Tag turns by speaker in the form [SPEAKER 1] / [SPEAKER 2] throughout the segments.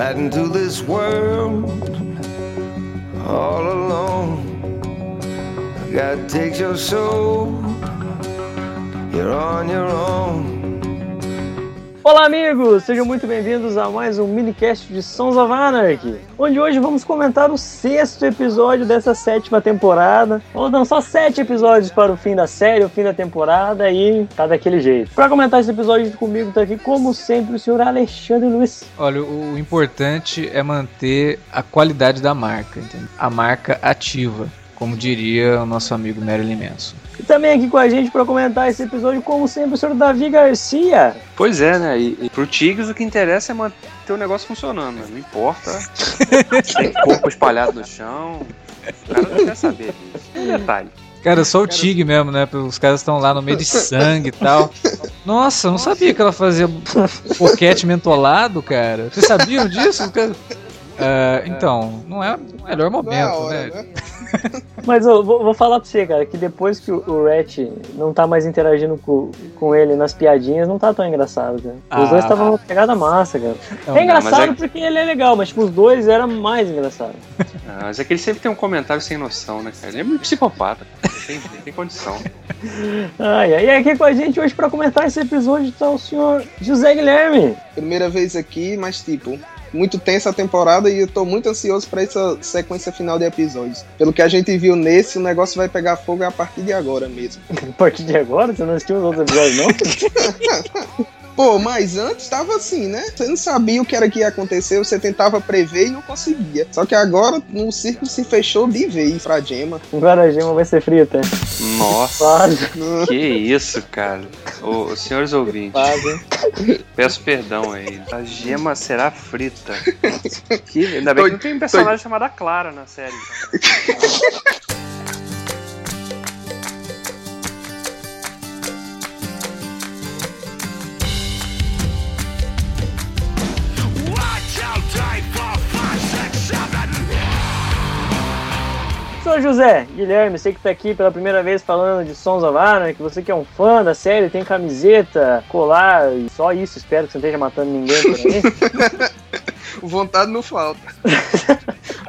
[SPEAKER 1] riding through this world all alone. God takes your soul, you're on your own. Olá, amigos! Sejam muito bem-vindos a mais um minicast de Sons of Anarchy, onde hoje vamos comentar o sexto episódio dessa sétima temporada. Faltam só sete episódios para o fim da série, o fim da temporada, e tá daquele jeito. Para comentar esse episódio comigo, tá aqui, como sempre, o senhor Alexandre Luiz.
[SPEAKER 2] Olha, o importante é manter a qualidade da marca, entendeu? a marca ativa como diria o nosso amigo Marilyn Manson.
[SPEAKER 1] E também aqui com a gente para comentar esse episódio, como sempre, o senhor Davi Garcia.
[SPEAKER 3] Pois é, né? E, e pro Tigres o que interessa é manter o negócio funcionando, né? Não importa. Tem corpo espalhado no chão. O cara não quer saber disso. Um detalhe.
[SPEAKER 2] Cara, só o Tig mesmo, né? Os caras estão lá no meio de sangue e tal. Nossa, eu não sabia que ela fazia boquete mentolado, cara. Vocês sabiam disso? Uh, então, não é o melhor momento, hora, né? né?
[SPEAKER 1] Mas eu vou, vou, falar pra você, cara, que depois que o, o Ratch não tá mais interagindo com, com ele nas piadinhas, não tá tão engraçado, cara. Os ah, dois estavam numa pegada massa, cara. Não, é engraçado é... porque ele é legal, mas tipo, os dois era mais engraçado.
[SPEAKER 3] Ah, mas é que ele sempre tem um comentário sem noção, né, cara? Ele é muito psicopata. Tem, tem condição.
[SPEAKER 1] Ai, ai, e aqui com a gente hoje pra comentar esse episódio tá o senhor José Guilherme.
[SPEAKER 4] Primeira vez aqui, mas tipo, muito tensa a temporada e eu tô muito ansioso para essa sequência final de episódios. Pelo que a gente viu nesse, o negócio vai pegar fogo a partir de agora mesmo.
[SPEAKER 1] a partir de agora? Você não assistiu os outros episódios, não?
[SPEAKER 4] Pô, mas antes tava assim, né? Você não sabia o que era que ia acontecer, você tentava prever e não conseguia. Só que agora o círculo se fechou de vez pra Gema.
[SPEAKER 1] Agora a Gema vai ser frita.
[SPEAKER 3] Nossa, que isso, cara. Ô, senhores ouvintes, peço perdão aí. A Gema será frita. Que, ainda bem que não tem um personagem chamado Clara na série. Então.
[SPEAKER 1] José Guilherme, sei que tá aqui pela primeira vez falando de Sons of Anarchy, você que é um fã da série, tem camiseta, colar e só isso, espero que você não esteja matando ninguém por aí.
[SPEAKER 4] Vontade não falta.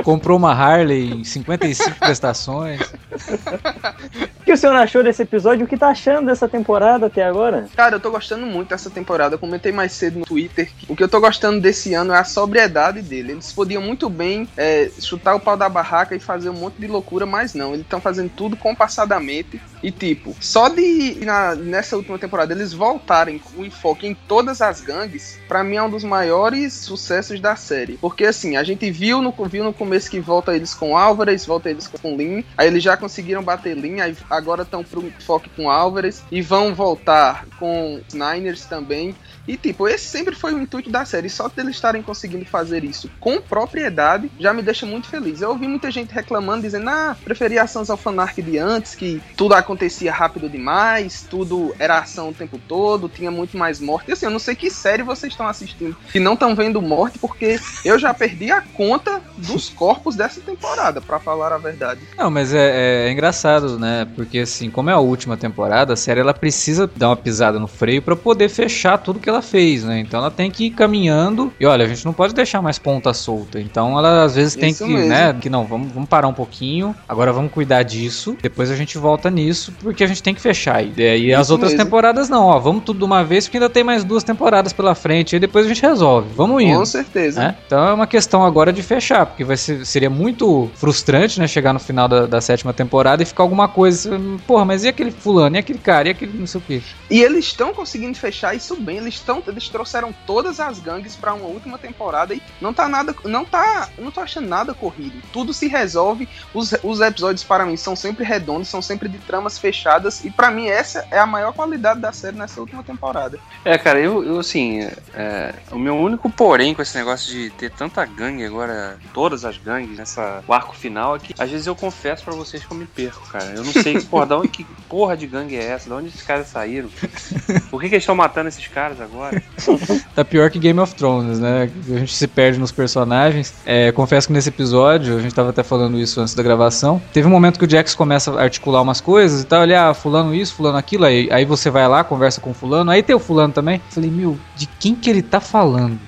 [SPEAKER 2] Comprou uma Harley em 55 prestações.
[SPEAKER 1] O que o senhor achou desse episódio? O que tá achando dessa temporada até agora?
[SPEAKER 4] Cara, eu tô gostando muito dessa temporada. Eu comentei mais cedo no Twitter. Que o que eu tô gostando desse ano é a sobriedade dele. Eles podiam muito bem é, chutar o pau da barraca e fazer um monte de loucura, mas não. Eles estão fazendo tudo compassadamente. E tipo, só de na, nessa última temporada eles voltarem o enfoque em todas as gangues, para mim é um dos maiores sucessos da série. Porque assim, a gente viu no, viu no começo que volta eles com Álvares, volta eles com Lin, aí eles já conseguiram bater Lin, aí agora estão pro enfoque com Álvares e vão voltar com Niners também. E, tipo, esse sempre foi o intuito da série. Só deles estarem conseguindo fazer isso com propriedade já me deixa muito feliz. Eu ouvi muita gente reclamando, dizendo: ah, preferia a Sons of Anarchy de antes, que tudo acontecia rápido demais, tudo era ação o tempo todo, tinha muito mais morte. E assim, eu não sei que série vocês estão assistindo que não estão vendo morte, porque eu já perdi a conta dos corpos dessa temporada, para falar a verdade.
[SPEAKER 2] Não, mas é, é, engraçado, né? Porque, assim, como é a última temporada, a série ela precisa dar uma pisada no freio para poder fechar tudo que ela fez, né? Então ela tem que ir caminhando. E olha, a gente não pode deixar mais ponta solta. Então ela às vezes tem Isso que, mesmo. né? Que não, vamos, vamos parar um pouquinho. Agora vamos cuidar disso. Depois a gente volta nisso, porque a gente tem que fechar. E, e as outras mesmo. temporadas não, ó. Vamos tudo de uma vez, porque ainda tem mais duas temporadas pela frente. E depois a gente resolve. Vamos indo.
[SPEAKER 4] Com certeza.
[SPEAKER 2] Né? Então é uma questão agora de fechar, porque vai ser, seria muito frustrante, né? Chegar no final da, da sétima temporada e ficar alguma coisa. Porra, mas e aquele fulano? E aquele cara? E aquele não sei o quê?
[SPEAKER 4] E eles estão conseguindo fechar isso bem. Eles estão eles trouxeram todas as gangues para uma última temporada e não tá nada, não tá, não tô achando nada corrido. Tudo se resolve. Os, os episódios para mim são sempre redondos, são sempre de tramas fechadas e para mim essa é a maior qualidade da série nessa última temporada.
[SPEAKER 3] É, cara, eu, eu assim, é, o meu único porém com esse negócio de ter tanta gangue agora, todas as gangues nessa o arco final é que às vezes eu confesso para vocês que eu me perco, cara. Eu não sei, porra, da onde que porra de gangue é essa? Da onde esses caras saíram? Por que, que eles estão matando esses caras agora?
[SPEAKER 2] tá pior que Game of Thrones, né? A gente se perde nos personagens. É, confesso que nesse episódio, a gente tava até falando isso antes da gravação, teve um momento que o Jax começa a articular umas coisas e tal, olha, ah, fulano isso, fulano aquilo, aí, aí você vai lá, conversa com fulano, aí tem o fulano também. Falei, meu, de quem que ele tá falando?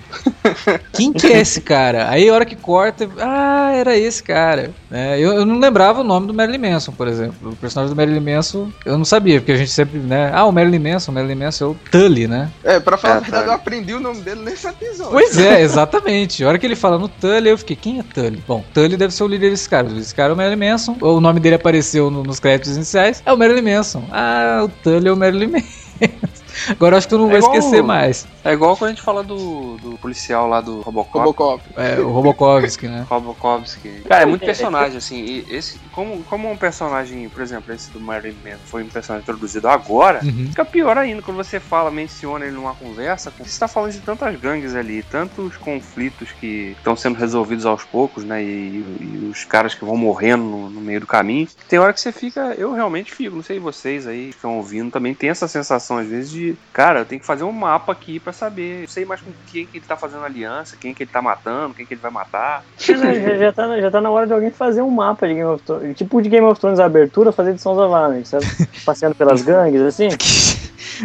[SPEAKER 2] Quem que é esse cara? Aí a hora que corta, ah, era esse cara. É, eu, eu, não lembrava o nome do Marilyn Manson, por exemplo. O personagem do Marilyn Manson, eu não sabia, porque a gente sempre, né? Ah, o Marilyn Manson, o Marilyn Manson é o Tully, né?
[SPEAKER 4] É, pra falar é, a verdade, eu aprendi o nome dele nesse episódio.
[SPEAKER 2] Pois é, exatamente. A hora que ele fala no Tully, eu fiquei, quem é Tully? Bom, Tully deve ser o líder desse cara. Esse cara é o Marilyn Manson. O nome dele apareceu no, nos créditos iniciais. É o Marilyn Manson. Ah, o Tully é o Marilyn Manson. Agora acho que tu não é vai igual, esquecer mais.
[SPEAKER 3] É igual quando a gente fala do, do policial lá do Robocop.
[SPEAKER 4] Robocop.
[SPEAKER 2] É, o Robokovski, né?
[SPEAKER 3] Robokovski. Cara, é muito personagem, assim. E esse, como, como um personagem, por exemplo, esse do Marilyn Manson foi um personagem introduzido agora, uhum. fica pior ainda quando você fala, menciona ele numa conversa. Você está falando de tantas gangues ali, tantos conflitos que estão sendo resolvidos aos poucos, né? E, e os caras que vão morrendo no, no, meio do caminho. Tem hora que você fica, eu realmente fico, não sei vocês aí que estão ouvindo também, tem essa sensação às vezes de cara, eu tenho que fazer um mapa aqui para saber. Eu sei mais com quem que ele tá fazendo aliança, quem que ele tá matando, quem que ele vai matar.
[SPEAKER 1] já, já, tá, já tá na hora de alguém fazer um mapa de Game of Thrones. Tipo de Game of Thrones a abertura, fazer de Sons of Anarchy, sabe? Passeando pelas gangues, assim.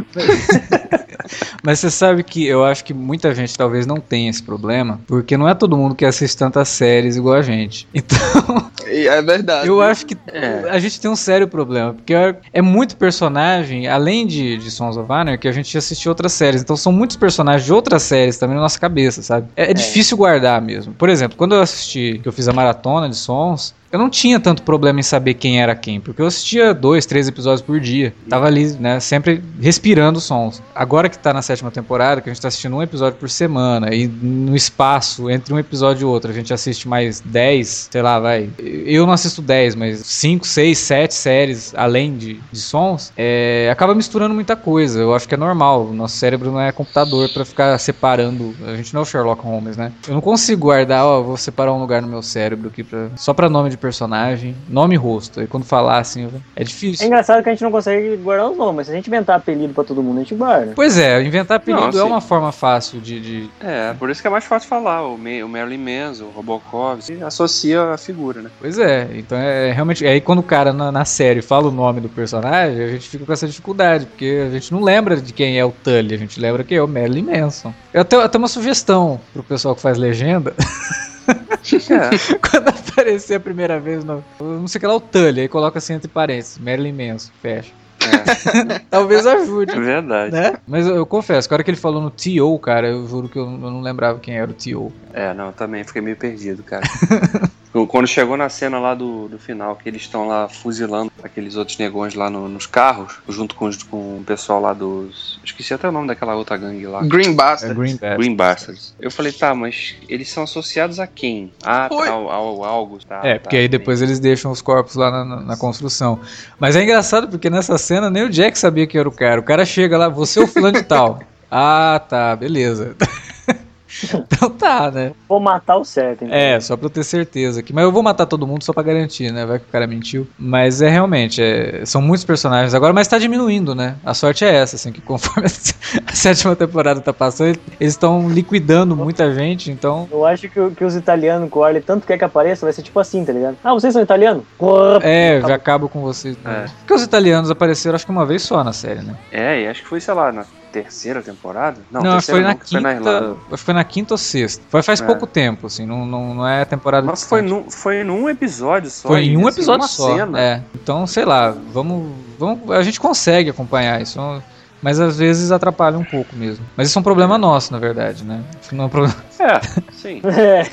[SPEAKER 2] Mas você sabe que eu acho que muita gente talvez não tenha esse problema, porque não é todo mundo que assiste tantas séries igual a gente. Então.
[SPEAKER 4] É verdade.
[SPEAKER 2] Eu acho que é. a gente tem um sério problema, porque é muito personagem, além de, de Sons of Anarchy, que a gente assistiu outras séries. Então são muitos personagens de outras séries também na nossa cabeça, sabe? É, é, é. difícil guardar mesmo. Por exemplo, quando eu assisti, que eu fiz a maratona de Sons, eu não tinha tanto problema em saber quem era quem, porque eu assistia dois, três episódios por dia. Tava ali, né, sempre respirando sons. Agora que tá na sétima temporada, que a gente tá assistindo um episódio por semana, e no espaço entre um episódio e outro, a gente assiste mais dez, sei lá, vai. Eu não assisto dez, mas cinco, seis, sete séries além de, de sons, é, acaba misturando muita coisa. Eu acho que é normal. O nosso cérebro não é computador para ficar separando. A gente não é o Sherlock Holmes, né? Eu não consigo guardar, ó, vou separar um lugar no meu cérebro aqui pra, só pra nome de personagem, nome e rosto. E quando falar assim, é difícil.
[SPEAKER 1] É engraçado que a gente não consegue guardar os nomes, mas se a gente inventar apelido pra todo mundo, a gente guarda.
[SPEAKER 2] Pois é, inventar apelido não, é uma forma fácil de, de,
[SPEAKER 3] É, por isso que é mais fácil falar. O, Me o Marilyn Manson, o Robocop, se associa a figura, né?
[SPEAKER 2] Pois é, então é realmente. Aí quando o cara na, na, série fala o nome do personagem, a gente fica com essa dificuldade, porque a gente não lembra de quem é o Tully, a gente lembra que é o Marilyn Manson. Eu tenho até uma sugestão pro pessoal que faz legenda. É. Quando aparecer a primeira vez, no, não sei o que lá, o Tully, aí coloca assim entre parênteses, Marilyn Manson, fecha. É. Talvez ajude.
[SPEAKER 3] É verdade.
[SPEAKER 2] Né? Mas eu, eu, confesso, a hora que ele falou no T.O., cara, eu juro que eu, eu não lembrava quem era o T.O.
[SPEAKER 3] É, não, também fiquei meio perdido, cara. Quando chegou na cena lá do, do final, que eles estão lá fuzilando aqueles outros negões lá no, nos carros, junto com, com o pessoal lá dos. Esqueci até o nome daquela outra gangue lá.
[SPEAKER 4] Green Bastards.
[SPEAKER 2] É Green Bastards.
[SPEAKER 3] Green Bastards. Eu falei, tá, mas eles são associados a quem? Ah, tá, ao, ao, algo. Tá,
[SPEAKER 2] é,
[SPEAKER 3] tá,
[SPEAKER 2] porque aí depois eles deixam os corpos lá na, na, na, construção. Mas é engraçado porque nessa cena nem o Jack sabia que era o cara. O cara chega lá, você é o fulano de tal. Ah, tá, beleza. Então tá, né?
[SPEAKER 1] Vou matar o certo, então.
[SPEAKER 2] É, só pra eu ter certeza aqui. Mas eu vou matar todo mundo só pra garantir, né? Vai que o cara mentiu. Mas é realmente, é, são muitos personagens agora, mas tá diminuindo, né? A sorte é essa, assim, que conforme a sétima temporada tá passando, eles estão liquidando muita gente, então.
[SPEAKER 1] Eu acho que, que os italianos com o Arley tanto quer que apareça, vai ser tipo assim, tá ligado? Ah, vocês são italianos?
[SPEAKER 2] É, já acabo com vocês. Né? É. Porque os italianos apareceram acho que uma vez só na série, né?
[SPEAKER 3] É, e acho que foi, sei lá, na terceira temporada?
[SPEAKER 2] Não, não terceira, foi na não, quinta. Foi na, Irlanda. foi na quinta ou sexta. Foi faz é. pouco tempo, assim, não, não, não é temporada.
[SPEAKER 3] Mas foi, num, foi num episódio só.
[SPEAKER 2] Foi em um assim, episódio só. Cena. É. Então, sei lá, vamos, vamos. A gente consegue acompanhar isso. Mas às vezes atrapalha um pouco mesmo. Mas isso é um problema nosso, na verdade, né? Não é um problema.
[SPEAKER 3] É, sim. é.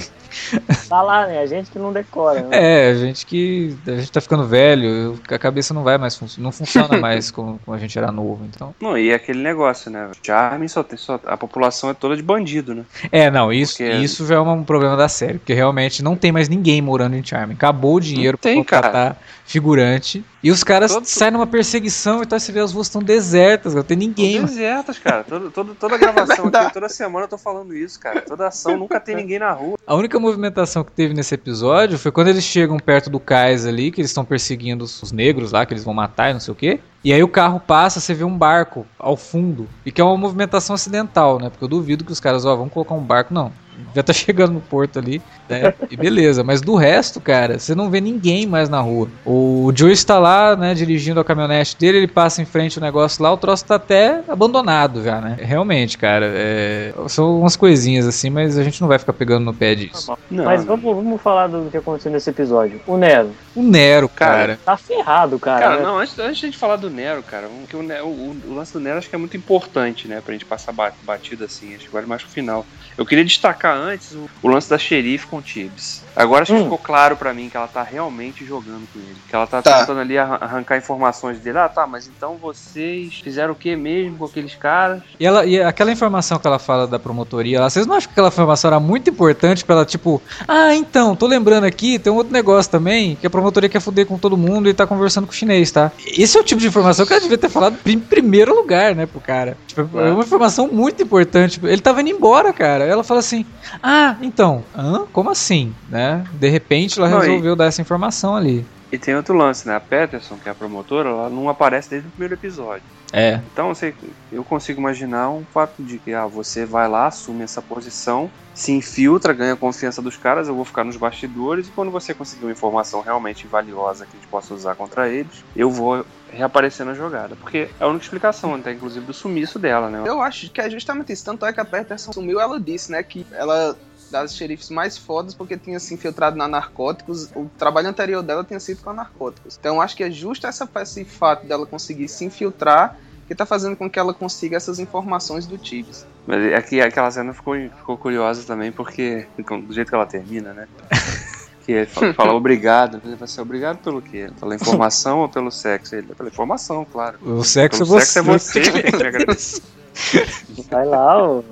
[SPEAKER 1] Tá lá, né? A gente que não decora. Né?
[SPEAKER 2] É, a gente que. A gente tá ficando velho, a cabeça não vai mais não funciona mais como, como, a gente era novo, então.
[SPEAKER 3] Não, e é aquele negócio, né? Charme só tem só. A população é toda de bandido, né?
[SPEAKER 2] É, não, isso, porque... isso já é um problema da série, porque realmente não tem mais ninguém morando em Charme. Acabou o dinheiro
[SPEAKER 3] não tem, pra contratar cara.
[SPEAKER 2] Figurante. E os caras todo, saem numa perseguição e tá, você vê as ruas estão desertas, não tem ninguém.
[SPEAKER 3] desertas, cara. Todo, todo, toda gravação aqui, toda semana eu tô falando isso, cara. Toda ação nunca tem ninguém na rua.
[SPEAKER 2] A única movimentação que teve nesse episódio foi quando eles chegam perto do cais ali, que eles estão perseguindo os negros lá, que eles vão matar e não sei o quê. E aí o carro passa, você vê um barco ao fundo. E que é uma movimentação acidental, né? Porque eu duvido que os caras, ó, vamos colocar um barco. Não. Já tá chegando no porto ali, né? E beleza, mas do resto, cara, você não vê ninguém mais na rua. O Joyce tá lá, né, dirigindo a caminhonete dele, ele passa em frente o negócio lá, o troço tá até abandonado já, né? Realmente, cara, é... são umas coisinhas assim, mas a gente não vai ficar pegando no pé disso.
[SPEAKER 3] Não,
[SPEAKER 1] Mas vamos, vamos falar do que aconteceu nesse episódio. O Nero
[SPEAKER 2] O Nero, cara.
[SPEAKER 3] Cara,
[SPEAKER 1] tá ferrado, cara.
[SPEAKER 3] Cara,
[SPEAKER 1] né?
[SPEAKER 3] não, antes, antes de a gente falar do Nero, cara, o, Ne- o- o lance do Nero acho que é muito importante, né? Pra gente passar ba- batido assim, acho que vale mais pro final. Eu queria destacar antes o, o lance da xerife com o Tibbs. Agora acho que
[SPEAKER 1] Hum.
[SPEAKER 3] ficou claro pra mim que ela tá realmente jogando com ele. Que ela tá,
[SPEAKER 4] Tá.
[SPEAKER 3] tentando ali arran- arrancar informações dele. Ah, tá, mas então vocês fizeram o que mesmo com aqueles caras?
[SPEAKER 2] E, ela, e aquela informação que ela fala da promotoria lá, vocês não acham que aquela informação era muito importante pra ela, tipo, ah, então, tô lembrando aqui, tem um outro negócio também, que a promotoria quer fuder com todo mundo e tá conversando com o chinês, tá? Esse é o tipo de informação que ela devia ter falado em primeiro lugar, né, pro cara. Tipo, é uma informação muito importante. Ele tava indo embora, cara. Ela fala assim, ah, então, hã? Como assim? Né? De repente ela
[SPEAKER 3] Não, e-
[SPEAKER 2] resolveu dar essa informação ali.
[SPEAKER 3] E tem outro lance, né? A Peterson, que é a promotora, ela não aparece desde o primeiro episódio.
[SPEAKER 2] É.
[SPEAKER 3] Então, você, eu consigo imaginar um fato de que ah, você vai lá, assume essa posição, se infiltra, ganha a confiança dos caras, eu vou ficar nos bastidores e quando você conseguir uma informação realmente valiosa que a gente possa usar contra eles, eu vou reaparecer na jogada. Porque é a única explicação, até inclusive, do sumiço dela, né?
[SPEAKER 4] Eu acho que é justamente isso. Tanto é que a Peterson sumiu, ela disse, né, que ela das xerifes mais fodas porque tinha se infiltrado na narcóticos. O trabalho anterior dela tinha sido com a narcóticos. Então acho que é justo essa, esse fato dela conseguir se infiltrar que tá fazendo com que ela consiga essas informações do Tibbs.
[SPEAKER 3] Mas aqui aquela cena ficou, ficou curiosa também, porque do jeito que ela termina, né? Que ele fala, fala obrigado. Ele fala assim, obrigado pelo quê? Pela informação ou pelo sexo? Ele, pela informação, claro.
[SPEAKER 2] O sexo,
[SPEAKER 3] Pelo
[SPEAKER 2] é
[SPEAKER 3] sexo é
[SPEAKER 2] você.
[SPEAKER 3] você que me agradece.
[SPEAKER 1] Vai lá, ô,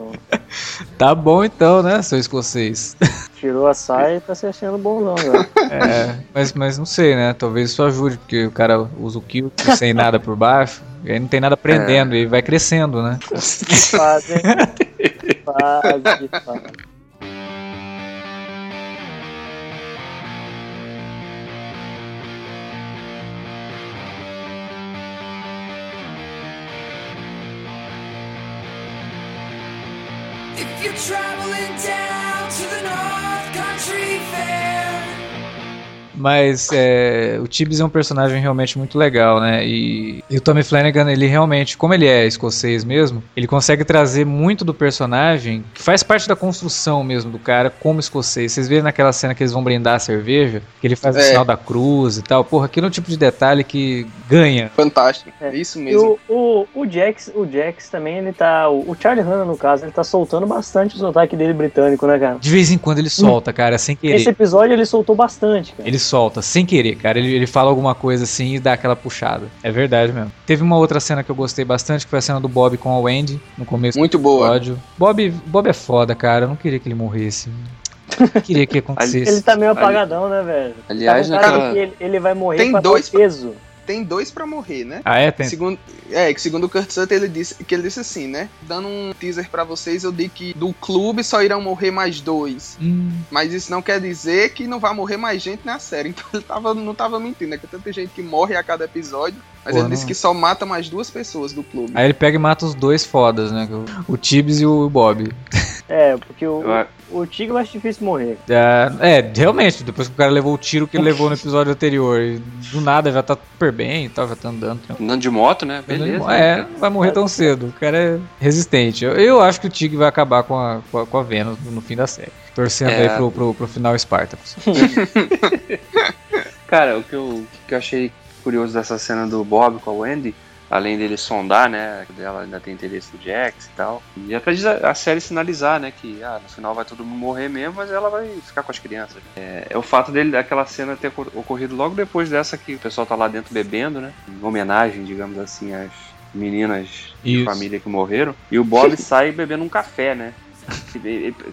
[SPEAKER 2] Tá bom então, né, seu escocês.
[SPEAKER 1] tirou a saia e tá se achando bonzão, velho.
[SPEAKER 2] É, mas, mas não sei, né? Talvez isso ajude, porque o cara usa o kill sem nada por baixo, e aí não tem nada prendendo, e vai crescendo, né?
[SPEAKER 1] Que fase, hein?
[SPEAKER 5] going down.
[SPEAKER 2] Mas é, o Tibbs é um personagem realmente muito legal, né? E, e o Tommy Flanagan, ele realmente, como ele é escocês mesmo, ele consegue trazer muito do personagem, que faz parte da construção mesmo do cara, como escocês. Vocês veem naquela cena que eles vão brindar a cerveja, que ele faz o
[SPEAKER 4] É.
[SPEAKER 2] sinal da cruz e tal. Porra, aquilo é um tipo de detalhe que ganha.
[SPEAKER 4] Fantástico.
[SPEAKER 1] É.
[SPEAKER 4] É isso
[SPEAKER 1] E
[SPEAKER 4] mesmo.
[SPEAKER 1] o, o, o Jax, o Jax também, ele tá. O, o Charlie Hanna, no caso, ele tá soltando bastante o sotaque dele britânico, né, cara?
[SPEAKER 2] De vez em quando ele solta, cara, sem querer.
[SPEAKER 1] Esse episódio ele soltou bastante, cara.
[SPEAKER 2] Ele solta, sem querer, cara. Ele, ele fala alguma coisa assim e dá aquela puxada. É verdade mesmo. Teve uma outra cena que eu gostei bastante, que foi a cena do Bob com a Wendy, no começo
[SPEAKER 4] Muito
[SPEAKER 2] do
[SPEAKER 4] boa.
[SPEAKER 2] episódio. Bob, Bob é foda, cara. Eu não queria que ele morresse. Eu queria que acontecesse.
[SPEAKER 1] Ele tá meio apagadão, né, velho?
[SPEAKER 3] Aliás,
[SPEAKER 1] tá
[SPEAKER 3] naquela-
[SPEAKER 1] ele, ele vai morrer
[SPEAKER 4] Tem
[SPEAKER 1] pra
[SPEAKER 4] dois
[SPEAKER 1] peso.
[SPEAKER 4] Tem dois pra morrer, né?
[SPEAKER 2] Ah, é? Tem...
[SPEAKER 4] Segundo, é, que segundo o Kurt Sutter, ele disse que ele disse assim, né? Dando um teaser pra vocês, eu digo que do clube só irão morrer mais dois.
[SPEAKER 2] Hum,
[SPEAKER 4] Mas isso não quer dizer que não vai morrer mais gente na série. Então ele tava, não tava mentindo, né? Que tanta gente que morre a cada episódio. Mas
[SPEAKER 2] Pô,
[SPEAKER 4] ele disse
[SPEAKER 2] não-
[SPEAKER 4] que só mata mais duas pessoas do clube.
[SPEAKER 2] Aí ele pega e mata os dois fodas, né? O, o Tibbs e o Bob.
[SPEAKER 1] É, porque o,
[SPEAKER 3] Eu-
[SPEAKER 1] o Tigre eu acho difícil morrer.
[SPEAKER 2] É, é, realmente, depois que o cara levou o tiro que ele levou no episódio anterior, do nada já tá super bem e tal, já tá andando. tranquilo.
[SPEAKER 3] Andando de moto, né? Beleza.
[SPEAKER 2] É, não vai morrer tão cedo. O cara é resistente. Eu, eu acho que o Tig vai acabar com a, com a, com a Venus no fim da série. Torcendo
[SPEAKER 3] É.
[SPEAKER 2] aí pro, pro, pro final Spartacus.
[SPEAKER 3] Cara, o que eu, o que eu achei curioso dessa cena do Bob com a Wendy, além dele sondar, né, que ela ainda tem interesse no Jax e tal, e até diz a, série sinalizar, né, que ah, no final vai todo mundo morrer mesmo, mas ela vai ficar com as crianças. É, é o fato dele, daquela cena ter ocor- ocorrido logo depois dessa que o pessoal tá lá dentro bebendo, né, em homenagem, digamos assim, às meninas de
[SPEAKER 2] Isso.
[SPEAKER 3] família que morreram, e o Bob sai bebendo um café, né,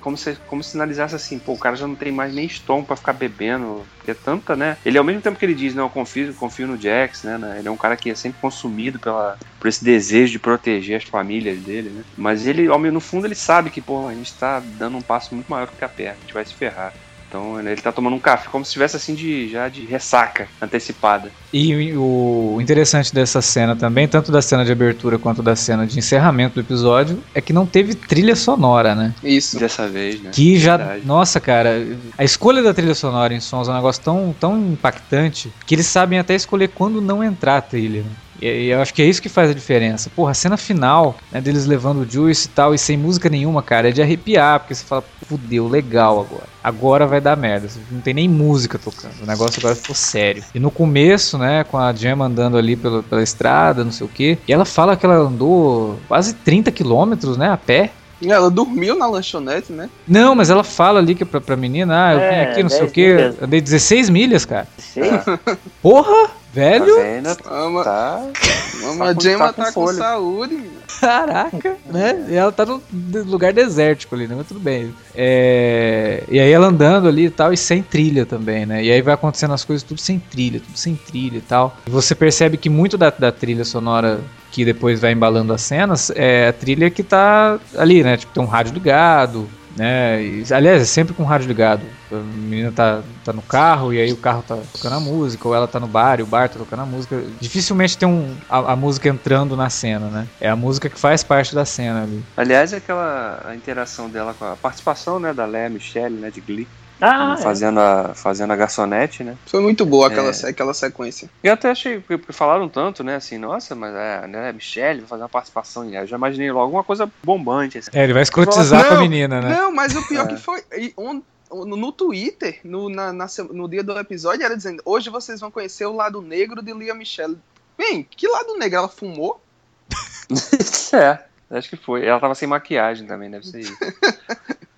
[SPEAKER 3] como se, como se sinalizasse assim, pô, o cara já não tem mais nem estômago pra ficar bebendo, porque é tanta, né? Ele ao mesmo tempo que ele diz, não, eu confio, confio no Jax, né, né? Ele é um cara que é sempre consumido pela, por esse desejo de proteger as famílias dele, né? Mas ele, ao no fundo, ele sabe que, pô, a gente tá dando um passo muito maior do que a perna, a gente vai se ferrar. Então ele tá tomando um café como se tivesse assim de já de ressaca antecipada.
[SPEAKER 2] E o interessante dessa cena também, tanto da cena de abertura quanto da cena de encerramento do episódio, é que não teve trilha sonora, né?
[SPEAKER 4] Isso.
[SPEAKER 3] Dessa vez, né?
[SPEAKER 2] Que já.
[SPEAKER 3] Verdade.
[SPEAKER 2] Nossa, cara, a escolha da trilha sonora em sons é um negócio tão, tão impactante que eles sabem até escolher quando não entrar a trilha. né? E, e eu acho que é isso que faz a diferença. Porra, a cena final, né, deles levando o Juice e tal, e sem música nenhuma, cara, é de arrepiar, porque você fala, fudeu, legal agora. Agora vai dar merda. Não tem nem música tocando. O negócio agora ficou sério. E no começo, né, com a Gemma andando ali pela, pela estrada, não sei o quê, e ela fala que ela andou quase 30 quilômetros, né, a pé.
[SPEAKER 4] Ela dormiu na lanchonete, né?
[SPEAKER 2] Não, mas ela fala ali que pra, pra menina, ah, eu
[SPEAKER 1] É,
[SPEAKER 2] vim aqui, não sei o
[SPEAKER 1] 10
[SPEAKER 2] quê,
[SPEAKER 1] milhas.
[SPEAKER 2] andei 16 milhas, cara.
[SPEAKER 1] Sei.
[SPEAKER 2] Porra, velho,
[SPEAKER 3] Tá.
[SPEAKER 4] ama,
[SPEAKER 3] tá
[SPEAKER 4] a
[SPEAKER 3] com-
[SPEAKER 4] Gemma
[SPEAKER 3] tá com
[SPEAKER 4] tá com saúde,
[SPEAKER 2] caraca, né? E ela tá num lugar desértico ali, né? Mas tudo bem. É, E aí ela andando ali e tal, e sem trilha também, né? E aí vai acontecendo as coisas tudo sem trilha, tudo sem trilha e tal. E você percebe que muito da, da trilha sonora que depois vai embalando as cenas é a trilha que tá ali, né? Tipo, tem um rádio ligado, né? Aliás, é sempre com o rádio ligado. A menina tá, tá no carro e aí o carro tá tocando a música, ou ela tá no bar e o bar tá tocando a música. Dificilmente tem um, a, a música entrando na cena, né? É a música que faz parte da cena ali.
[SPEAKER 3] Aliás, aquela a interação dela com a participação, né, da Léa Michelle, né, de Glee,
[SPEAKER 1] Ah, é.
[SPEAKER 3] fazendo, a, fazendo a garçonete, né?
[SPEAKER 4] Foi muito boa aquela,
[SPEAKER 3] É.
[SPEAKER 4] aquela sequência.
[SPEAKER 3] E eu até achei, porque porque falaram tanto, né, assim, nossa, mas é, né, Michelle vai fazer uma participação, eu já imaginei logo uma coisa bombante, assim.
[SPEAKER 2] É, ele vai escrotizar com a menina, né?
[SPEAKER 4] Não, mas o pior
[SPEAKER 3] É.
[SPEAKER 4] que foi. e on- no, no Twitter, no, na, na no dia do episódio, era dizendo: hoje vocês vão conhecer o lado negro de Lia Michelle. Bem, que lado negro? Ela fumou?
[SPEAKER 3] é, acho que foi. Ela tava sem maquiagem também, deve ser isso.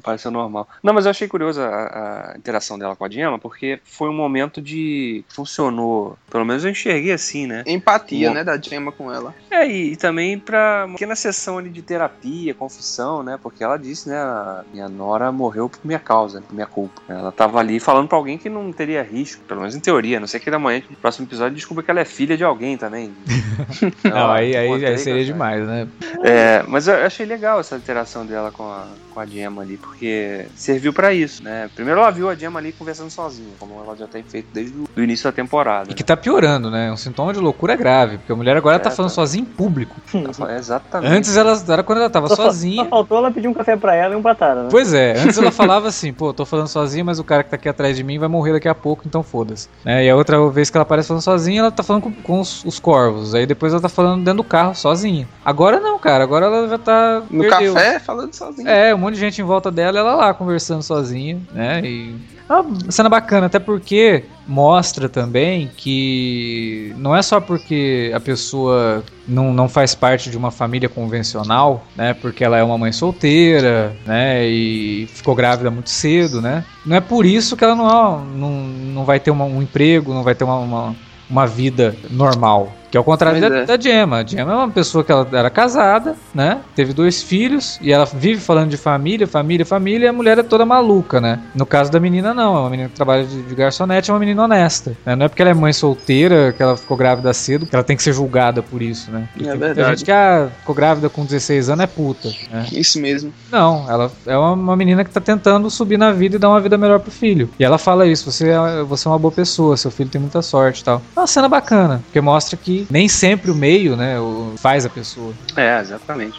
[SPEAKER 3] Apareceu normal. Não, mas eu achei curiosa a, a interação dela com a Gemma, porque foi um momento de. funcionou. Pelo menos eu enxerguei assim, né?
[SPEAKER 4] Empatia,
[SPEAKER 3] Bom.
[SPEAKER 4] né, da Gemma com ela.
[SPEAKER 3] É, e, e também pra uma pequena sessão ali de terapia, confissão, né? Porque ela disse, né? A minha nora morreu por minha causa, por minha culpa. Ela tava ali falando pra alguém que não teria risco, pelo menos em teoria. a Não sei que da manhã, no próximo episódio, descubra que ela é filha de alguém também.
[SPEAKER 2] Não, aí, aí,
[SPEAKER 3] Encontrei
[SPEAKER 2] aí
[SPEAKER 3] com
[SPEAKER 2] seria
[SPEAKER 3] essa-
[SPEAKER 2] demais, né?
[SPEAKER 3] É, mas eu achei legal essa interação dela com a, com a Gemma ali, porque serviu pra isso, né? Primeiro ela viu a Gemma ali conversando sozinha, como ela já tem feito desde o início da temporada.
[SPEAKER 2] E que tá piorando, né? Um sintoma de loucura grave, porque a mulher agora
[SPEAKER 3] É,
[SPEAKER 2] tá falando
[SPEAKER 3] tá.
[SPEAKER 2] sozinha em público.
[SPEAKER 3] né? Exatamente.
[SPEAKER 2] Antes ela era quando ela tava
[SPEAKER 1] Só,
[SPEAKER 2] sozinha.
[SPEAKER 1] só faltou ela pedir um café pra ela e um batata, né?
[SPEAKER 2] Pois é, antes ela falava assim, pô, tô falando sozinha, mas o cara que tá aqui atrás de mim vai morrer daqui a pouco, então foda-se. Né? E a outra vez que ela aparece falando sozinha, ela tá falando com, com os, os corvos. Aí depois ela tá falando dentro do carro, sozinha. Agora não, cara, agora ela já tá.
[SPEAKER 4] No
[SPEAKER 2] perdeu.
[SPEAKER 4] café, falando sozinha.
[SPEAKER 2] É, um monte de gente em volta dela, ela lá conversando sozinha, né? E. É uma cena bacana, até porque mostra também que não é só porque a pessoa não, não faz parte de uma família convencional, né? Porque ela é uma mãe solteira, né? E ficou grávida muito cedo, né? Não é por isso que ela não, não, não vai ter uma- um emprego, não vai ter uma, uma, uma vida normal. Que é o contrário
[SPEAKER 4] Pois
[SPEAKER 2] da,
[SPEAKER 4] é.
[SPEAKER 2] da Gemma. A Gemma é uma pessoa que ela era casada, né? Teve dois filhos e ela vive falando de família, família, família, e a mulher é toda maluca, né? No caso da menina, não. É uma menina que trabalha de, de garçonete, é uma menina honesta. né? Não é porque ela é mãe solteira, que ela ficou grávida cedo, que ela tem que ser julgada por isso, né?
[SPEAKER 4] É
[SPEAKER 2] Tem
[SPEAKER 4] verdade.
[SPEAKER 2] gente que ah, ficou grávida com 16 anos é puta. Né?
[SPEAKER 4] Isso mesmo.
[SPEAKER 2] Não, ela é uma, uma menina que tá tentando subir na vida e dar uma vida melhor pro filho. E ela fala isso, você é, você é uma boa pessoa, seu filho tem muita sorte e tal. É uma cena bacana, porque mostra que nem sempre o meio, né, o- faz a pessoa.
[SPEAKER 3] É, exatamente.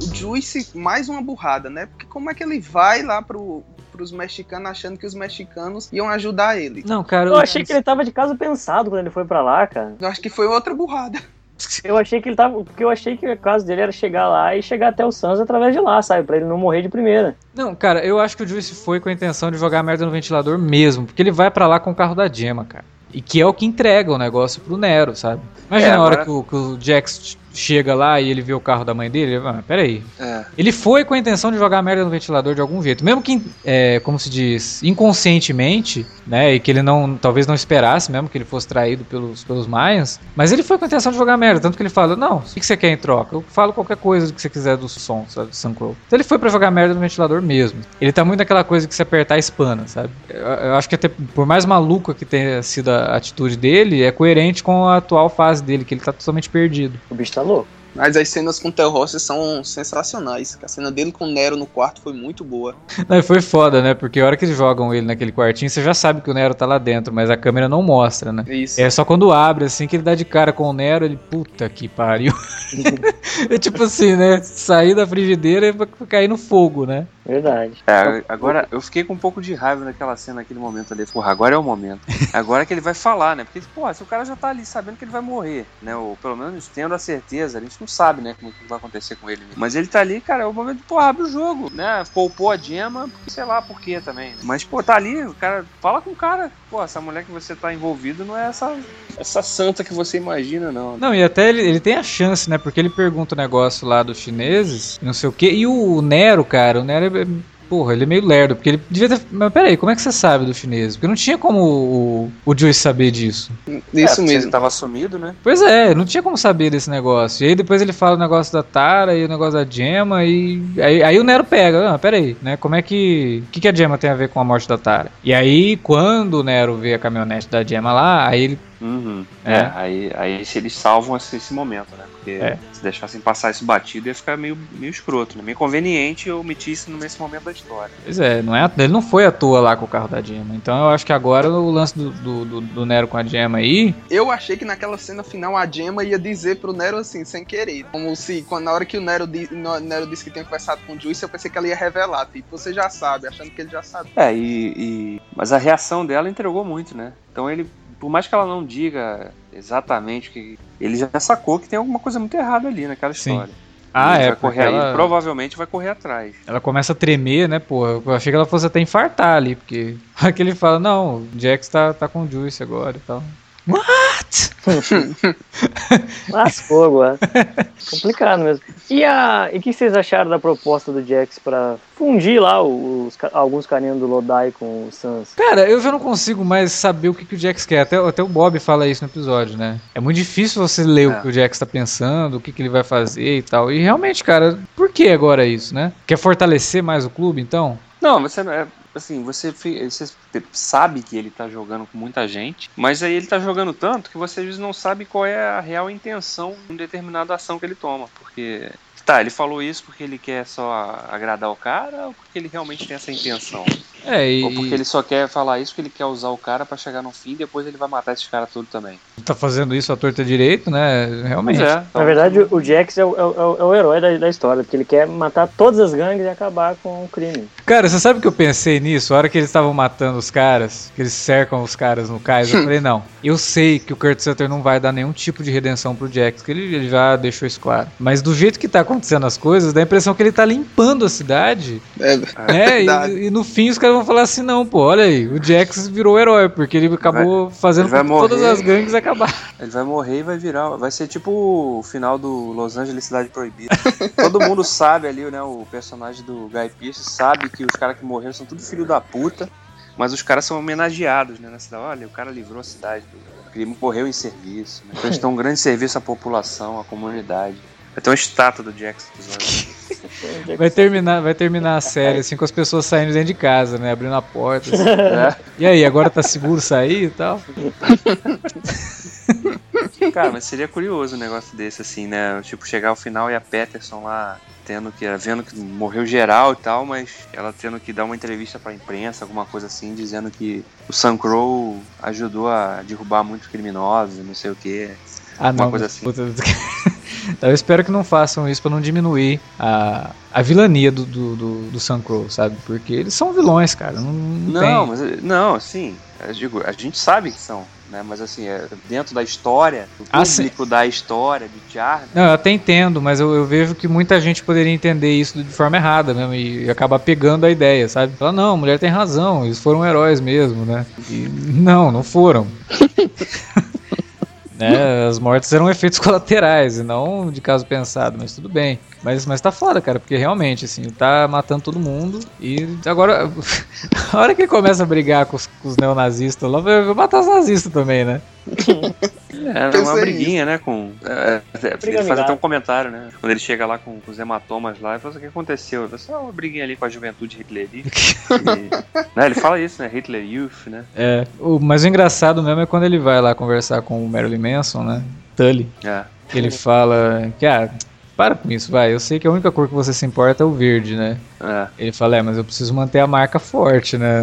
[SPEAKER 4] O Juice, mais uma burrada, né? Porque como é que ele vai lá pro, pros mexicanos achando que os mexicanos iam ajudar ele?
[SPEAKER 2] Não, cara,
[SPEAKER 1] Eu achei que ele tava de caso pensado quando ele foi pra lá, cara.
[SPEAKER 4] Eu acho que foi outra burrada.
[SPEAKER 1] Eu achei que ele tava. Porque eu achei que o caso dele era chegar lá e chegar até o Sans através de lá, sabe? Pra ele não morrer de primeira.
[SPEAKER 2] Não, cara, eu acho que o Juice foi com a intenção de jogar a merda no ventilador mesmo, porque ele vai pra lá com o carro da Gemma, cara. E que é o que entrega o negócio pro Nero, sabe? Imagina
[SPEAKER 3] É,
[SPEAKER 2] a hora
[SPEAKER 3] agora-
[SPEAKER 2] que o, que o Jax chega lá e ele vê o carro da mãe dele, ele, ah, peraí.
[SPEAKER 3] É.
[SPEAKER 2] Ele foi com a intenção de jogar merda no ventilador de algum jeito. Mesmo que, é, como se diz, inconscientemente, né? E que ele não, talvez não esperasse mesmo que ele fosse traído pelos, pelos Mayans. Mas ele foi com a intenção de jogar merda. Tanto que ele fala, não, o que você quer em troca? Eu falo qualquer coisa que você quiser do som, sabe? Do Sun Crow. Então ele foi pra jogar merda no ventilador mesmo. Ele tá muito naquela coisa que se apertar espana, sabe? Eu, eu acho que até, por mais maluca que tenha sido a atitude dele, é coerente com a atual fase dele, que ele tá totalmente perdido.
[SPEAKER 1] O bicho tá louco.
[SPEAKER 4] Mas as cenas com o Theo Rossi são sensacionais. A cena dele com o Nero no quarto foi muito boa.
[SPEAKER 2] Não, e foi foda, né? Porque a hora que eles jogam ele naquele quartinho, você já sabe que o Nero tá lá dentro, mas a câmera não mostra, né?
[SPEAKER 4] Isso.
[SPEAKER 2] É só quando abre, assim, que ele dá de cara com o Nero, ele, puta que pariu. é tipo assim, né? Sair da frigideira pra cair no fogo, né?
[SPEAKER 1] Verdade.
[SPEAKER 3] É, agora eu fiquei com um pouco de raiva naquela cena, naquele momento ali. Porra, agora é o momento. Agora que ele vai falar, né? Porque, porra, se o cara já tá ali sabendo que ele vai morrer, né? Ou pelo menos tendo a certeza, a gente não sabe, né? Como que vai acontecer com ele. Mas ele tá ali, cara, é o momento de, porra, abre o jogo, né? Poupou a Gemma, sei lá por quê também. né? Mas, pô, tá ali, o cara, fala com o cara. Pô, essa mulher que você tá envolvido não é essa, essa santa que você imagina, não.
[SPEAKER 2] Não, e até ele, ele tem a chance, né? Porque ele pergunta o negócio lá dos chineses, não sei o quê. E o Nero, cara, o Nero é. Porra, ele é meio lerdo, porque ele devia ter. Mas peraí, como é que você sabe do chinês? Porque não tinha como o, o Joyce saber disso.
[SPEAKER 4] Isso
[SPEAKER 3] É,
[SPEAKER 4] mesmo.
[SPEAKER 3] Ele tava sumido, né?
[SPEAKER 2] Pois é, não tinha como saber desse negócio. E aí depois ele fala o negócio da Tara e o negócio da Gemma e aí, aí o Nero pega, ah, peraí, né? Como é que o que, que a Gemma tem a ver com a morte da Tara? E aí quando o Nero vê a caminhonete da Gemma lá, aí ele
[SPEAKER 3] Uhum.
[SPEAKER 2] É.
[SPEAKER 3] É, aí, aí se eles salvam esse, esse momento, né? Porque
[SPEAKER 2] É.
[SPEAKER 3] se deixassem passar isso batido ia ficar meio, meio escroto, né? Meio conveniente eu omitir isso nesse momento da história.
[SPEAKER 2] Pois é, não é, ele não foi à toa lá com o carro da Gemma. Então eu acho que agora o lance do, do, do- do Nero com a Gemma aí.
[SPEAKER 4] Eu achei que naquela cena final a Gemma ia dizer pro Nero assim, sem querer. Como se, quando, na hora que o Nero, di- no- Nero disse que tinha conversado com o Juice, eu pensei que ela ia revelar. Tipo, você já sabe, achando que ele já sabe.
[SPEAKER 3] É, e, e- Mas a reação dela entregou muito, né? Então ele, por mais que ela não diga exatamente o que. Ele já sacou que tem alguma coisa muito errada ali naquela
[SPEAKER 2] Sim.
[SPEAKER 3] história.
[SPEAKER 2] Ah,
[SPEAKER 3] Ele
[SPEAKER 2] é,
[SPEAKER 3] vai correr aí,
[SPEAKER 2] ela,
[SPEAKER 3] provavelmente vai correr atrás.
[SPEAKER 2] ela começa a tremer, né, pô? Eu achei que ela fosse até infartar ali, porque aqui ele fala, não, o Jax tá, tá com o Juice agora e tal. What?
[SPEAKER 1] Lascou agora. Complicado mesmo. E a e o que vocês acharam da proposta do Jax pra fundir lá os, alguns carinhos do Lodai com o Sans?
[SPEAKER 2] Cara, eu já não consigo mais saber o que, que o Jax quer. Até, até o Bob fala isso no episódio, né? É muito difícil você ler
[SPEAKER 3] É.
[SPEAKER 2] o que o Jax tá pensando, o que, que ele vai fazer e tal. E realmente, cara, por que agora isso, né? Quer fortalecer mais o clube, então?
[SPEAKER 3] Não, você não é. Assim, você, você sabe que ele tá jogando com muita gente, mas aí ele tá jogando tanto que você às vezes não sabe qual é a real intenção de determinada ação que ele toma. Porque. Tá, ele falou isso porque ele quer só agradar o cara ou porque ele realmente tem essa intenção?
[SPEAKER 2] É, e
[SPEAKER 3] Ou porque ele só quer falar isso porque ele quer usar o cara pra chegar no fim e depois ele vai matar esses caras tudo também.
[SPEAKER 2] tá fazendo isso à torta direito, né? Realmente.
[SPEAKER 3] É. então-
[SPEAKER 1] Na verdade, o Jax é o, é o- é o herói da, da história, porque ele quer matar todas as gangues e acabar com o crime.
[SPEAKER 2] Cara, você sabe que eu pensei nisso? A hora que eles estavam matando os caras, que eles cercam os caras no cais, eu falei, não, eu sei que o Kurt Sutter não vai dar nenhum tipo de redenção pro Jax, que ele, ele já deixou isso claro. Mas do jeito que tá acontecendo as coisas, dá a impressão que ele tá limpando a cidade,
[SPEAKER 4] É,
[SPEAKER 2] né? E, e no fim os caras vão falar assim, não, pô, olha aí, o Jax virou herói, porque ele acabou fazendo
[SPEAKER 3] ele vai
[SPEAKER 2] que todas
[SPEAKER 3] morrer.
[SPEAKER 2] as gangues acabar.
[SPEAKER 3] Ele vai morrer e vai virar. Vai ser tipo o final do Los Angeles Cidade Proibida. Todo mundo sabe ali, né? O personagem do Guy Pearce sabe que os caras que morreram são tudo filho da puta. Mas os caras são homenageados, né? Na cidade. Olha, o cara livrou a cidade. do- Ele morreu em serviço. Né? Dão um grande serviço à população, à comunidade. Vai ter uma estátua do Jackson.
[SPEAKER 2] Vai terminar, vai terminar a série assim com as pessoas saindo dentro de casa, né? Abrindo a porta. assim.
[SPEAKER 3] É.
[SPEAKER 2] E aí, agora tá seguro sair e tal?
[SPEAKER 3] Cara, mas seria curioso um negócio desse, assim, né? Tipo, chegar ao final e a Peterson lá tendo que, vendo que morreu geral e tal, mas ela tendo que dar uma entrevista pra imprensa, alguma coisa assim, dizendo que o Sun Crow ajudou a derrubar muitos criminosos, não sei o quê.
[SPEAKER 2] Ah,
[SPEAKER 3] Uma
[SPEAKER 2] não.
[SPEAKER 3] coisa assim.
[SPEAKER 2] puta, eu espero que não façam isso pra não diminuir a, a vilania do, do, do, do Sun Crow, sabe? Porque eles são vilões, cara. Não, não,
[SPEAKER 3] Não, mas não, assim, digo, a gente sabe que são, né? Mas assim, é dentro da história, do
[SPEAKER 2] Ah,
[SPEAKER 3] público da história, de Charlie.
[SPEAKER 2] Não, eu até entendo, mas eu, eu vejo que muita gente poderia entender isso de forma errada mesmo e, acabar pegando a ideia, sabe? Falar, não, a mulher tem razão, eles foram heróis mesmo, né? E não, não foram. né? As mortes eram efeitos colaterais e não de caso pensado, mas tudo bem. Mas, mas tá foda, cara, porque realmente, assim, tá matando todo mundo e agora, a hora que ele começa a brigar com os, com os neonazistas lá, vai vai matar os nazistas também, né?
[SPEAKER 3] É,
[SPEAKER 4] Pensei
[SPEAKER 3] uma briguinha, né? Com, é, é, ele faz até um comentário, né? Quando ele chega lá com, com os hematomas lá, ele fala assim, o que aconteceu? Ele fala assim, ah, uma briguinha ali com a juventude hitlerista. E, né, ele fala isso, né? Hitler Youth, né?
[SPEAKER 2] É, o, mas o engraçado mesmo é quando ele vai lá conversar com o Marilyn Manson, né? Tully.
[SPEAKER 3] É.
[SPEAKER 2] Ele fala que, ah, para com isso, vai. Eu sei que a única cor que você se importa é o verde, né?
[SPEAKER 3] É,
[SPEAKER 2] Ele fala, é, mas eu preciso manter a marca forte, né?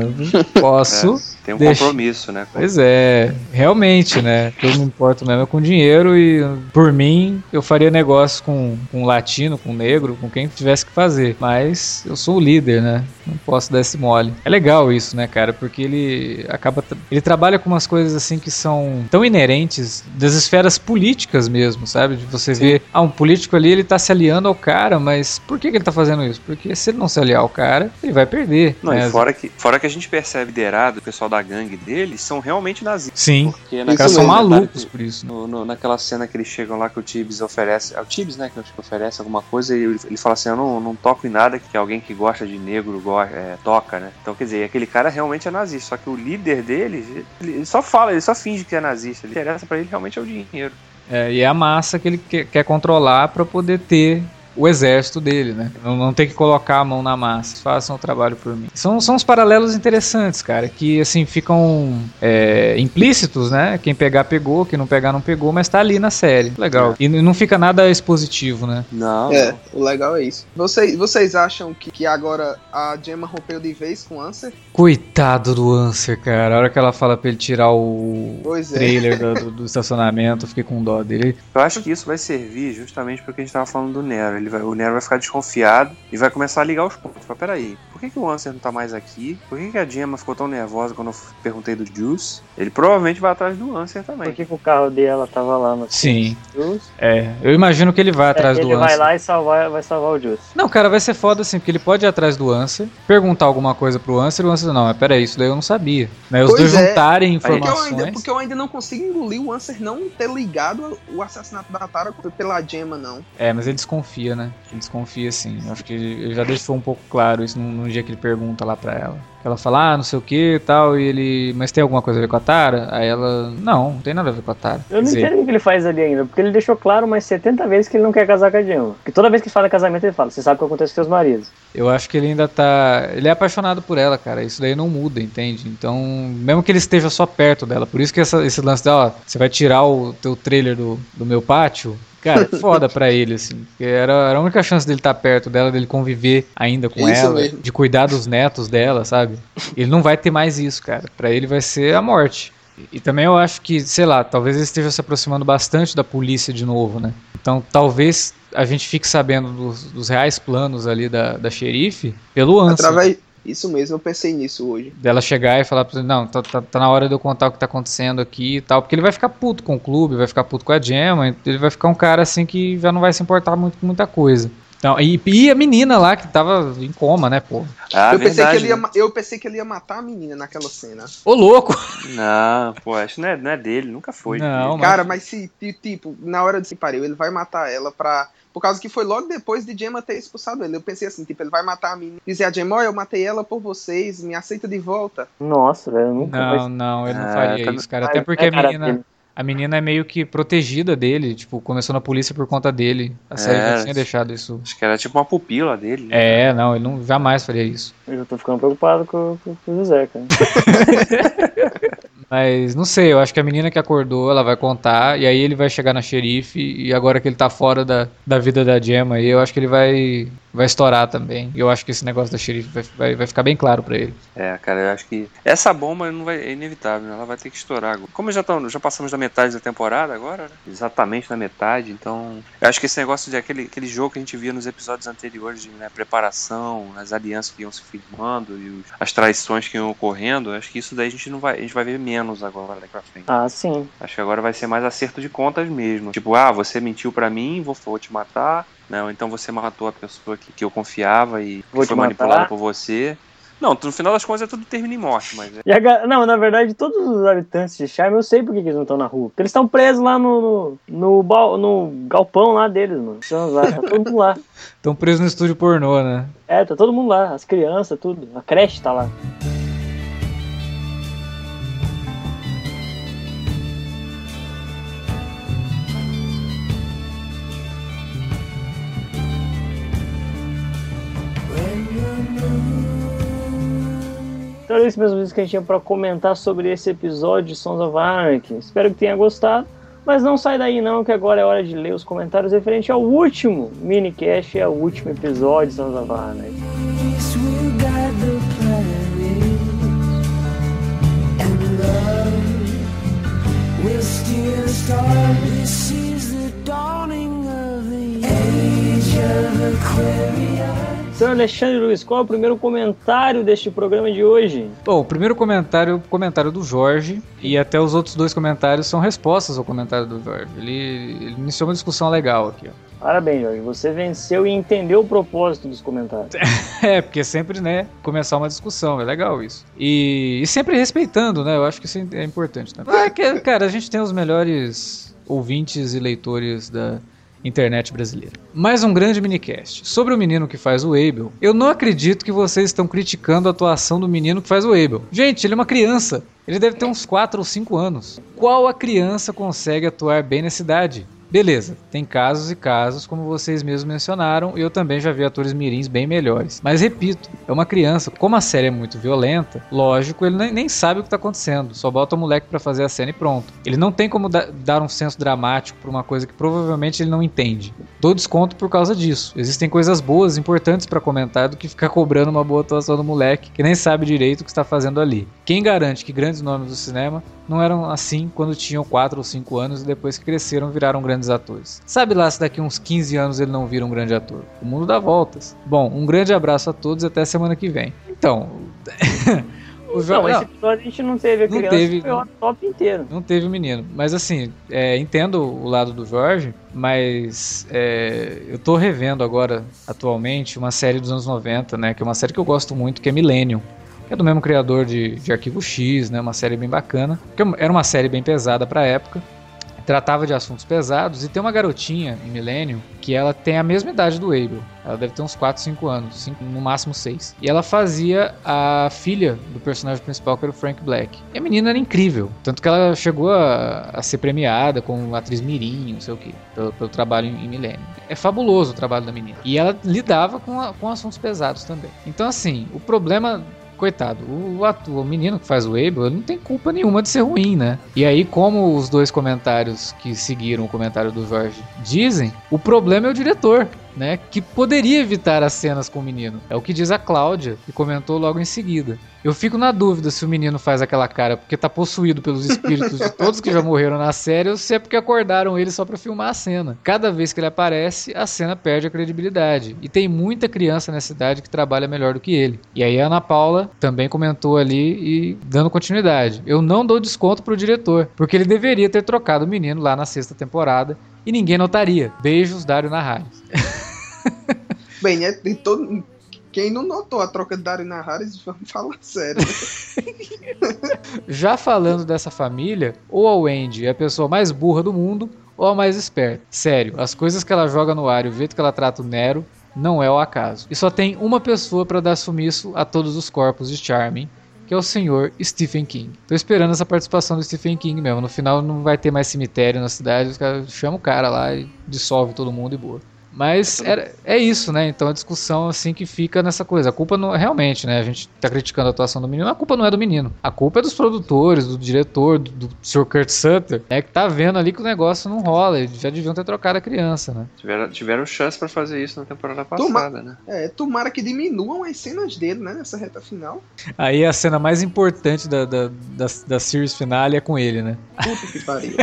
[SPEAKER 2] Posso.
[SPEAKER 3] é, tem um
[SPEAKER 2] deixa-
[SPEAKER 3] compromisso, né?
[SPEAKER 2] Pois é, realmente, né? Eu me importo mesmo é com dinheiro e, por mim, eu faria negócio com, com latino, com negro, com quem tivesse que fazer. Mas eu sou o líder, né? Não posso dar esse mole. É legal isso, né, cara? Porque ele acaba. Ele trabalha com umas coisas assim que são tão inerentes das esferas políticas mesmo, sabe? De você ver, ah, um político ali, ele tá se aliando ao cara, mas por que, que ele tá fazendo isso? Porque se ele não se aliar ao cara, ele vai perder.
[SPEAKER 3] Não,
[SPEAKER 2] né?
[SPEAKER 3] e fora que, fora que a gente percebe liderado, o pessoal da gangue dele são realmente nazistas.
[SPEAKER 2] Sim,
[SPEAKER 3] Porque
[SPEAKER 2] caras são
[SPEAKER 4] mesmo,
[SPEAKER 2] malucos por isso.
[SPEAKER 3] No, no- naquela cena que eles chegam lá que o Tibbs oferece. É o Tibbs, né? Que eu acho que oferece alguma coisa e ele, ele fala assim: Eu não, não toco em nada que alguém que gosta de negro go- é, toca, né? Então, quer dizer, aquele cara realmente é nazista. Só que o líder deles, ele, ele só fala, ele só finge que é nazista. Ele interessa pra ele realmente é o dinheiro.
[SPEAKER 2] É, e é a massa que ele que- quer controlar para poder ter o exército dele, né? Não, não ter que colocar a mão na massa. Façam o trabalho por mim. São, são uns paralelos interessantes, cara, que assim ficam é, implícitos, né? Quem pegar, pegou, quem não pegar, não pegou, mas tá ali na série. Legal. E n- não fica nada expositivo, né?
[SPEAKER 3] Não.
[SPEAKER 4] É, o legal é isso. Vocês, vocês acham que, que agora a Gemma rompeu de vez com o Answer?
[SPEAKER 2] Coitado do Answer, cara. A hora que ela fala pra ele tirar o
[SPEAKER 4] Pois é.
[SPEAKER 2] trailer do, do- do estacionamento, eu fiquei com dó dele.
[SPEAKER 3] Eu acho que isso vai servir justamente porque a gente tava falando do Nero. Ele vai, o Nero vai ficar desconfiado e vai começar a ligar os pontos. Fala, peraí, por que, que o Answer não tá mais aqui? Por que, que a Gemma ficou tão nervosa quando eu perguntei do Juice? Ele provavelmente vai atrás do Answer também.
[SPEAKER 1] Por que, que o carro dela tava lá no
[SPEAKER 2] Sim.
[SPEAKER 1] Juice?
[SPEAKER 2] É, eu imagino que ele vai atrás
[SPEAKER 1] É,
[SPEAKER 2] do
[SPEAKER 1] ele
[SPEAKER 2] Answer.
[SPEAKER 1] vai lá e salvar, vai salvar o Juice.
[SPEAKER 2] Não, cara, vai ser foda assim, porque ele pode ir atrás do Answer, perguntar alguma coisa pro Answer, e o Answer, não, mas peraí, isso daí eu não sabia. Né, os
[SPEAKER 4] Pois
[SPEAKER 2] dois
[SPEAKER 4] é.
[SPEAKER 2] juntarem
[SPEAKER 4] Porque eu,
[SPEAKER 2] informações.
[SPEAKER 4] ainda, porque eu ainda não consigo engolir o Answer não ter ligado o assassinato da Tara pela Gemma, não.
[SPEAKER 2] É, mas ele desconfia, né? Ele desconfia sim. Eu acho que ele já deixou um pouco claro isso no, no dia que ele pergunta lá pra ela. Ela fala, ah, não sei o que e tal, e ele. Mas tem alguma coisa a ver com a Tara? Aí ela. Não, não tem nada a ver com a Tara.
[SPEAKER 1] Eu não
[SPEAKER 2] dizer,
[SPEAKER 1] entendo o que ele faz ali ainda, porque ele deixou claro umas 70 vezes que ele não quer casar com a Gemma. Porque toda vez que fala casamento, ele fala: Você sabe o que acontece com seus maridos.
[SPEAKER 2] Eu acho que ele ainda tá. Ele é apaixonado por ela, cara. Isso daí não muda, entende? Então, mesmo que ele esteja só perto dela. Por isso que essa- esse lance dela, ó, você vai tirar o teu trailer do, do meu pátio. Cara, foda pra ele, assim. Era, era a única chance dele estar perto dela, dele conviver ainda com
[SPEAKER 4] Isso
[SPEAKER 2] ela,
[SPEAKER 4] mesmo.
[SPEAKER 2] de cuidar dos netos dela, sabe? Ele não vai ter mais isso, cara. Pra ele vai ser a morte. E também eu acho que, sei lá, talvez ele esteja se aproximando bastante da polícia de novo, né? Então talvez a gente fique sabendo dos, dos reais planos ali da, da xerife pelo Ansel.
[SPEAKER 4] Através. Isso mesmo, eu pensei nisso hoje.
[SPEAKER 2] Dela chegar e falar pra ele, não, tá, tá, tá na hora de eu contar o que tá acontecendo aqui e tal. Porque ele vai ficar puto com o clube, vai ficar puto com a Gemma, ele vai ficar um cara assim que já não vai se importar muito com muita coisa. Então, e, e a menina lá que tava em coma, né, pô?
[SPEAKER 3] Ah,
[SPEAKER 4] eu, pensei
[SPEAKER 3] verdade,
[SPEAKER 4] que ele ia,
[SPEAKER 3] né?
[SPEAKER 4] eu pensei que ele ia matar a menina naquela cena.
[SPEAKER 2] Ô, louco!
[SPEAKER 3] Não, pô, acho que não é, não é dele, nunca foi.
[SPEAKER 2] Não, mas-
[SPEAKER 4] Cara, mas se, ti- tipo, na hora de se pariu, ele vai matar ela pra. Por causa que foi logo depois de Gemma ter expulsado ele. Eu pensei assim, tipo, ele vai matar a menina. Dizer a Gemma, ó, eu matei ela por vocês, me aceita de volta.
[SPEAKER 1] Nossa, velho, eu nunca.
[SPEAKER 2] Não, não, ele não
[SPEAKER 3] Ah,
[SPEAKER 2] faria isso, cara. Até
[SPEAKER 1] é
[SPEAKER 2] porque a
[SPEAKER 1] cara
[SPEAKER 2] menina, a menina é meio que protegida dele. Tipo, começou na polícia por conta dele. A série
[SPEAKER 3] É,
[SPEAKER 2] já tinha deixado isso.
[SPEAKER 3] Acho que era tipo uma pupila dele. né?
[SPEAKER 2] É, não, ele não jamais faria isso.
[SPEAKER 1] Eu já tô ficando preocupado com, com, com o José, cara.
[SPEAKER 2] Mas não sei, eu acho que a menina que acordou, ela vai contar, e aí ele vai chegar na xerife, e agora que ele tá fora da, da vida da Gemma, eu acho que ele vai, vai estourar também. E eu acho que esse negócio da xerife vai, vai, vai ficar bem claro pra ele.
[SPEAKER 3] É, cara, eu acho que essa bomba não vai, é inevitável, né? ela vai ter que estourar. agora. Como já, tão, já passamos da metade da temporada agora, né? exatamente na metade, então eu acho que esse negócio de aquele, aquele jogo que a gente via nos episódios anteriores de né, preparação, as alianças que iam se firmando e os- as traições que iam ocorrendo, eu acho que isso daí a gente não vai, a gente vai ver menos agora daqui pra frente.
[SPEAKER 1] Ah, sim.
[SPEAKER 3] Acho que agora vai ser mais acerto de contas mesmo. Tipo, ah, você mentiu pra mim, vou, vou te matar. Não, então você matou a pessoa que, que eu confiava e
[SPEAKER 1] Vou
[SPEAKER 3] foi manipulada por você. Não, no final das contas é tudo termina em morte, mas é.
[SPEAKER 1] E a não, na verdade, todos os habitantes de Charme, eu sei por que eles não estão na rua. Porque eles estão presos lá no, no, no, bal- no galpão lá deles, mano. Então, lá, tá todo mundo lá.
[SPEAKER 2] Estão presos no estúdio pornô, né?
[SPEAKER 1] É, tá todo mundo lá. As crianças, tudo. A creche tá lá. Então era isso mesmo isso que a gente tinha pra comentar sobre esse episódio de Sons of Anarchy. Espero que tenha gostado. Mas não sai daí não, que agora é hora de ler os comentários referente ao último minicast, é o último episódio de Sons of Anarchy.
[SPEAKER 5] Guide
[SPEAKER 1] Senhor Alexandre Luiz, qual é o primeiro comentário deste programa de hoje?
[SPEAKER 2] Bom, o primeiro comentário é o comentário do Jorge, e até os outros dois comentários são respostas ao comentário do Jorge. Ele, ele iniciou uma discussão legal aqui, ó.
[SPEAKER 1] Parabéns, Jorge. Você venceu e entendeu o propósito dos comentários.
[SPEAKER 2] É, porque sempre, né, começar uma discussão, é legal isso. E, e sempre respeitando, né, eu acho que isso é importante. Né? Que, cara, a gente tem os melhores ouvintes e leitores da internet brasileira. Mais um grande minicast. Sobre o menino que faz o Abel, eu não acredito que vocês estão criticando a atuação do menino que faz o Abel. Gente, ele é uma criança. Ele deve ter uns 4 ou 5 anos. Qual a criança consegue atuar bem nessa idade? Beleza, tem casos e casos, como vocês mesmos mencionaram, eu também já vi atores mirins bem melhores. Mas repito, é uma criança, como a série é muito violenta, lógico, ele nem, sabe o que tá acontecendo, só bota o moleque pra fazer a cena e pronto. Ele não tem como da- dar um senso dramático pra uma coisa que provavelmente ele não entende. Dou desconto por causa disso. Existem coisas boas, importantes pra comentar do que ficar cobrando uma boa atuação do moleque que nem sabe direito o que está fazendo ali. Quem garante que grandes nomes do cinema não eram assim quando tinham 4 ou 5 anos e depois que cresceram viraram grandes atores. Sabe lá se daqui uns 15 anos ele não vira um grande ator. O mundo dá voltas. Bom, um grande abraço a todos e até semana que vem. Então, o
[SPEAKER 1] Não,
[SPEAKER 2] jogo
[SPEAKER 1] esse episódio a gente não teve a
[SPEAKER 2] Não
[SPEAKER 1] criança,
[SPEAKER 2] teve,
[SPEAKER 1] foi o top inteiro.
[SPEAKER 2] não teve o menino. Mas assim, é, entendo o lado do Jorge, mas é, eu tô revendo agora, atualmente, uma série dos anos 90, né? Que é uma série que eu gosto muito, que é Millennium. Que é do mesmo criador de, de Arquivo X, né? Uma série bem bacana. Que era uma série bem pesada pra época. Tratava de assuntos pesados e tem uma garotinha em Millennium que ela tem a mesma idade do Abel. Ela deve ter uns 4, 5 anos, cinco- no máximo 6. E ela fazia a filha do personagem principal, que era o Frank Black. E a menina era incrível. Tanto que ela chegou a, a ser premiada como atriz mirim, não sei o que, pelo, pelo trabalho em, em Millennium. É fabuloso o trabalho da menina. E ela lidava com, a- com assuntos pesados também. Então, assim, o problema coitado, o, ator, o menino que faz o Abel, não tem culpa nenhuma de ser ruim, né? E aí, como os dois comentários que seguiram o comentário do Jorge dizem, o problema é o diretor, né? Que poderia evitar as cenas com o menino. É o que diz a Cláudia, que comentou logo em seguida. Eu fico na dúvida se o menino faz aquela cara porque tá possuído pelos espíritos de todos que já morreram na série ou se é porque acordaram ele só pra filmar a cena. Cada vez que ele aparece, a cena perde a credibilidade. E tem muita criança nessa idade que trabalha melhor do que ele. E aí a Ana Paula também comentou ali e dando continuidade. Eu não dou desconto pro diretor, porque ele deveria ter trocado o menino lá na sexta temporada e ninguém notaria. Beijos, Dário Narrares.
[SPEAKER 4] Bem, né? Tem todo. Quem não notou a troca de Dario Naharis, vamos falar sério. né?
[SPEAKER 2] Já falando dessa família, ou a Wendy é a pessoa mais burra do mundo, ou a mais esperta. Sério, as coisas que ela joga no ar e o jeito que ela trata o Nero não é o acaso. E só tem uma pessoa para dar sumiço a todos os corpos de Charming, que é o senhor Stephen King. Tô esperando essa participação do Stephen King mesmo. No final não vai ter mais cemitério na cidade, os caras chamam o cara lá e dissolve todo mundo e boa. Mas era, é isso, né? Então a discussão assim que fica nessa coisa. A culpa não realmente, né? A gente tá criticando a atuação do menino, a culpa não é do menino. A culpa é dos produtores, do diretor, do, do Sr. Kurt Sutter, né? Que tá vendo ali que o negócio não rola. Eles já deviam ter trocado a criança, né?
[SPEAKER 3] Tiveram, tiveram chance pra fazer isso na temporada
[SPEAKER 4] Toma-
[SPEAKER 3] passada, né?
[SPEAKER 4] É, tomara que diminuam as cenas dele, né? Nessa reta final.
[SPEAKER 2] Aí a cena mais importante da, da, da, da series finale é com ele, né?
[SPEAKER 4] Puta que pariu.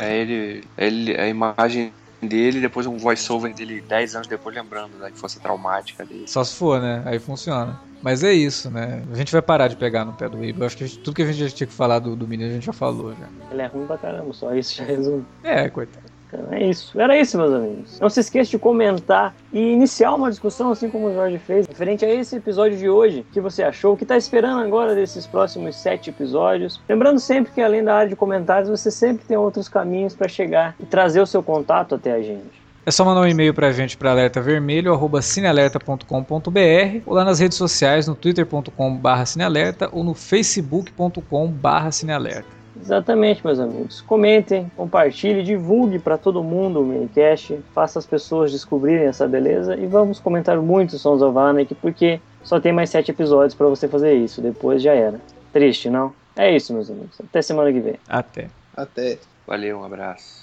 [SPEAKER 3] Aí ele, ele. A imagem dele, depois um voice-over dele 10 anos depois lembrando da infância traumática dele.
[SPEAKER 2] Só se for, né? Aí funciona. Mas é isso, né? A gente vai parar de pegar no pé do Abel. Acho que gente- tudo que a gente já tinha que falar do, do menino a gente já falou já.
[SPEAKER 1] Ele é ruim pra caramba, só isso já resume.
[SPEAKER 2] É, coitado.
[SPEAKER 1] É isso. Era isso, meus amigos. Não se esqueça de comentar e iniciar uma discussão, assim como o Jorge fez, referente a esse episódio de hoje. Que você achou? O que está esperando agora desses próximos sete episódios? Lembrando sempre que além da área de comentários, você sempre tem outros caminhos para chegar e trazer o seu contato até a gente.
[SPEAKER 2] É só mandar um e-mail pra gente para alertavermelho@cinealerta.com.br ou lá nas redes sociais no twitter.com/cinealerta ou no facebook.com/cinealerta.
[SPEAKER 1] Exatamente, meus amigos. Comentem, compartilhem, divulgue para todo mundo o minicast, faça as pessoas descobrirem essa beleza e vamos comentar muito Sons of Anarchy, porque só tem mais sete episódios para você fazer isso, depois já era. Triste, não? É isso, meus amigos. Até semana que vem.
[SPEAKER 2] Até.
[SPEAKER 4] Até.
[SPEAKER 3] Valeu, um abraço.